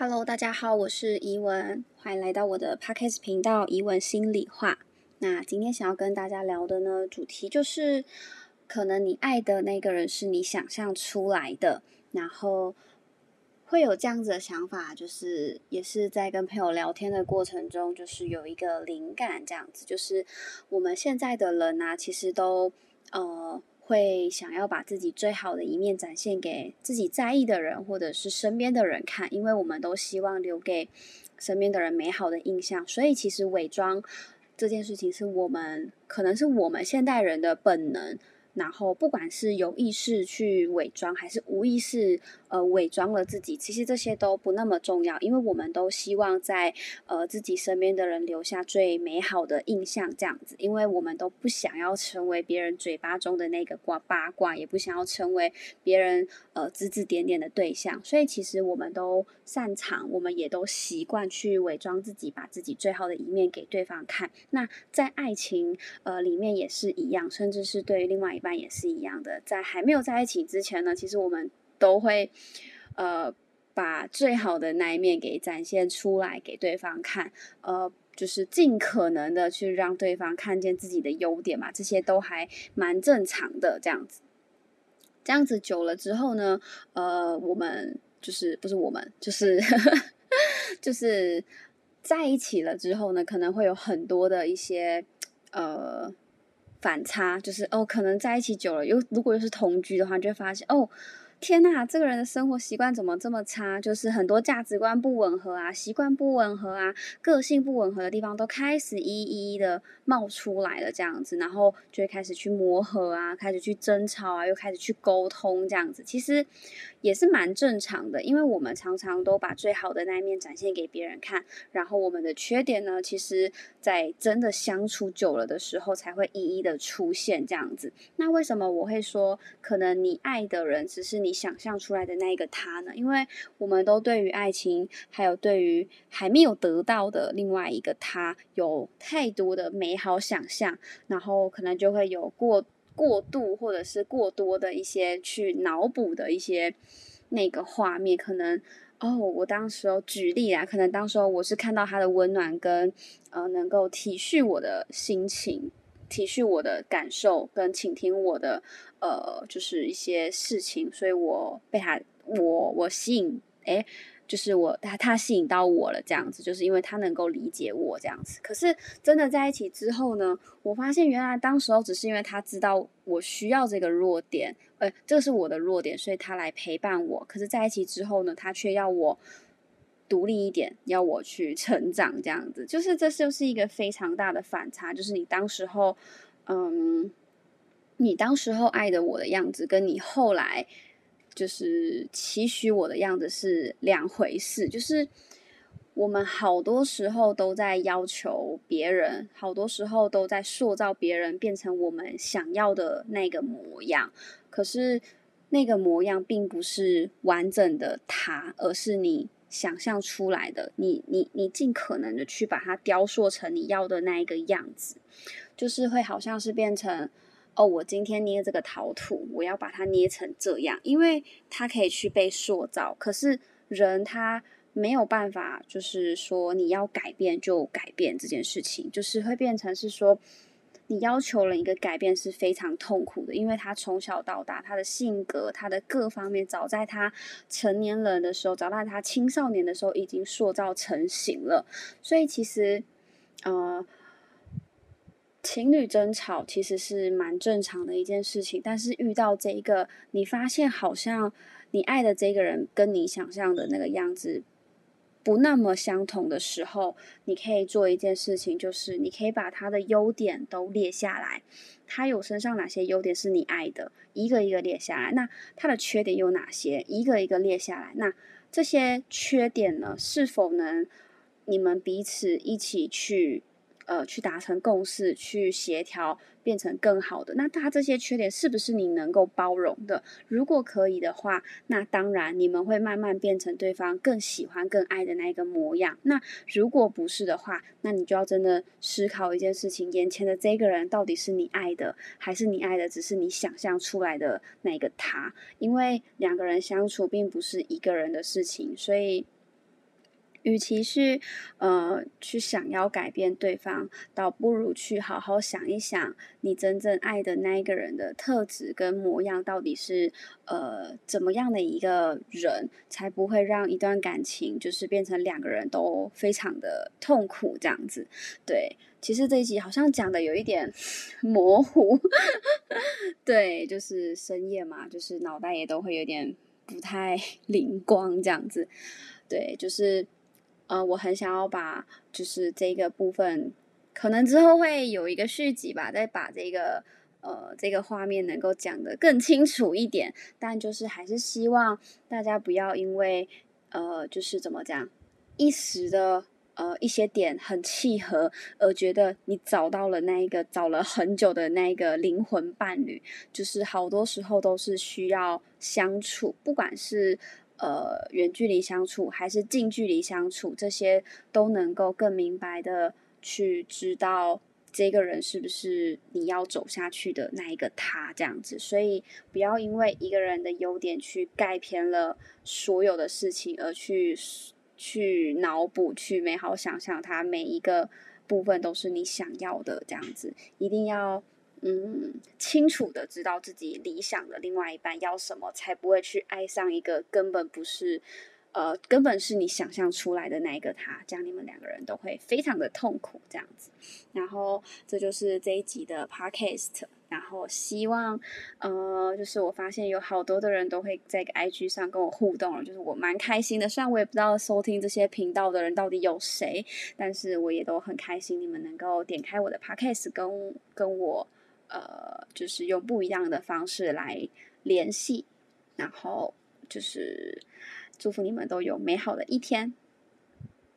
Hello，大家好，我是怡文，欢迎来到我的 Podcast 频道怡文心里话。那今天想要跟大家聊的呢，主题就是可能你爱的那个人是你想象出来的，然后会有这样子的想法，就是也是在跟朋友聊天的过程中，就是有一个灵感，这样子，就是我们现在的人啊，其实都呃。会想要把自己最好的一面展现给自己在意的人，或者是身边的人看，因为我们都希望留给身边的人美好的印象。所以，其实伪装这件事情是我们可能是我们现代人的本能。然后，不管是有意识去伪装，还是无意识呃伪装了自己，其实这些都不那么重要，因为我们都希望在呃自己身边的人留下最美好的印象，这样子，因为我们都不想要成为别人嘴巴中的那个瓜八卦，也不想要成为别人呃指指点点的对象，所以其实我们都擅长，我们也都习惯去伪装自己，把自己最好的一面给对方看。那在爱情呃里面也是一样，甚至是对于另外一半。也是一样的，在还没有在一起之前呢，其实我们都会呃把最好的那一面给展现出来给对方看，呃，就是尽可能的去让对方看见自己的优点嘛，这些都还蛮正常的。这样子，这样子久了之后呢，呃，我们就是不是我们，就是 就是在一起了之后呢，可能会有很多的一些呃。反差就是哦，可能在一起久了，又如果又是同居的话，就会发现哦。天呐，这个人的生活习惯怎么这么差？就是很多价值观不吻合啊，习惯不吻合啊，个性不吻合的地方都开始一一的冒出来了，这样子，然后就会开始去磨合啊，开始去争吵啊，又开始去沟通，这样子，其实也是蛮正常的，因为我们常常都把最好的那一面展现给别人看，然后我们的缺点呢，其实在真的相处久了的时候才会一一的出现，这样子。那为什么我会说，可能你爱的人只是你？你想象出来的那一个他呢？因为我们都对于爱情，还有对于还没有得到的另外一个他，有太多的美好想象，然后可能就会有过过度或者是过多的一些去脑补的一些那个画面。可能哦，我当时候举例啊，可能当时候我是看到他的温暖跟呃，能够体恤我的心情。体恤我的感受，跟倾听我的呃，就是一些事情，所以我被他，我我吸引，诶，就是我他他吸引到我了，这样子，就是因为他能够理解我这样子。可是真的在一起之后呢，我发现原来当时候只是因为他知道我需要这个弱点，呃，这是我的弱点，所以他来陪伴我。可是在一起之后呢，他却要我。独立一点，要我去成长，这样子，就是这就是一个非常大的反差。就是你当时候，嗯，你当时候爱的我的样子，跟你后来就是期许我的样子是两回事。就是我们好多时候都在要求别人，好多时候都在塑造别人变成我们想要的那个模样，可是那个模样并不是完整的他，而是你。想象出来的，你你你尽可能的去把它雕塑成你要的那一个样子，就是会好像是变成哦，我今天捏这个陶土，我要把它捏成这样，因为它可以去被塑造。可是人他没有办法，就是说你要改变就改变这件事情，就是会变成是说。你要求了一个改变是非常痛苦的，因为他从小到大，他的性格，他的各方面，早在他成年人的时候，早在他青少年的时候，已经塑造成型了。所以其实，呃，情侣争吵其实是蛮正常的一件事情。但是遇到这一个，你发现好像你爱的这个人跟你想象的那个样子。不那么相同的时候，你可以做一件事情，就是你可以把他的优点都列下来。他有身上哪些优点是你爱的，一个一个列下来。那他的缺点有哪些，一个一个列下来。那这些缺点呢，是否能你们彼此一起去？呃，去达成共识，去协调，变成更好的。那他这些缺点是不是你能够包容的？如果可以的话，那当然你们会慢慢变成对方更喜欢、更爱的那个模样。那如果不是的话，那你就要真的思考一件事情：眼前的这个人到底是你爱的，还是你爱的只是你想象出来的那个他？因为两个人相处并不是一个人的事情，所以。与其是呃去想要改变对方，倒不如去好好想一想，你真正爱的那一个人的特质跟模样到底是呃怎么样的一个人，才不会让一段感情就是变成两个人都非常的痛苦这样子。对，其实这一集好像讲的有一点 模糊，对，就是深夜嘛，就是脑袋也都会有点不太 灵光这样子。对，就是。呃，我很想要把就是这个部分，可能之后会有一个续集吧，再把这个呃这个画面能够讲得更清楚一点。但就是还是希望大家不要因为呃就是怎么讲一时的呃一些点很契合，而觉得你找到了那一个找了很久的那一个灵魂伴侣。就是好多时候都是需要相处，不管是。呃，远距离相处还是近距离相处，这些都能够更明白的去知道这个人是不是你要走下去的那一个他这样子。所以不要因为一个人的优点去盖偏了所有的事情，而去去脑补、去美好想象，他每一个部分都是你想要的这样子，一定要。嗯，清楚的知道自己理想的另外一半要什么，才不会去爱上一个根本不是，呃，根本是你想象出来的那一个他，这样你们两个人都会非常的痛苦这样子。然后这就是这一集的 podcast，然后希望，呃，就是我发现有好多的人都会在 IG 上跟我互动了，就是我蛮开心的。虽然我也不知道收听这些频道的人到底有谁，但是我也都很开心，你们能够点开我的 podcast 跟跟我。呃，就是用不一样的方式来联系，然后就是祝福你们都有美好的一天。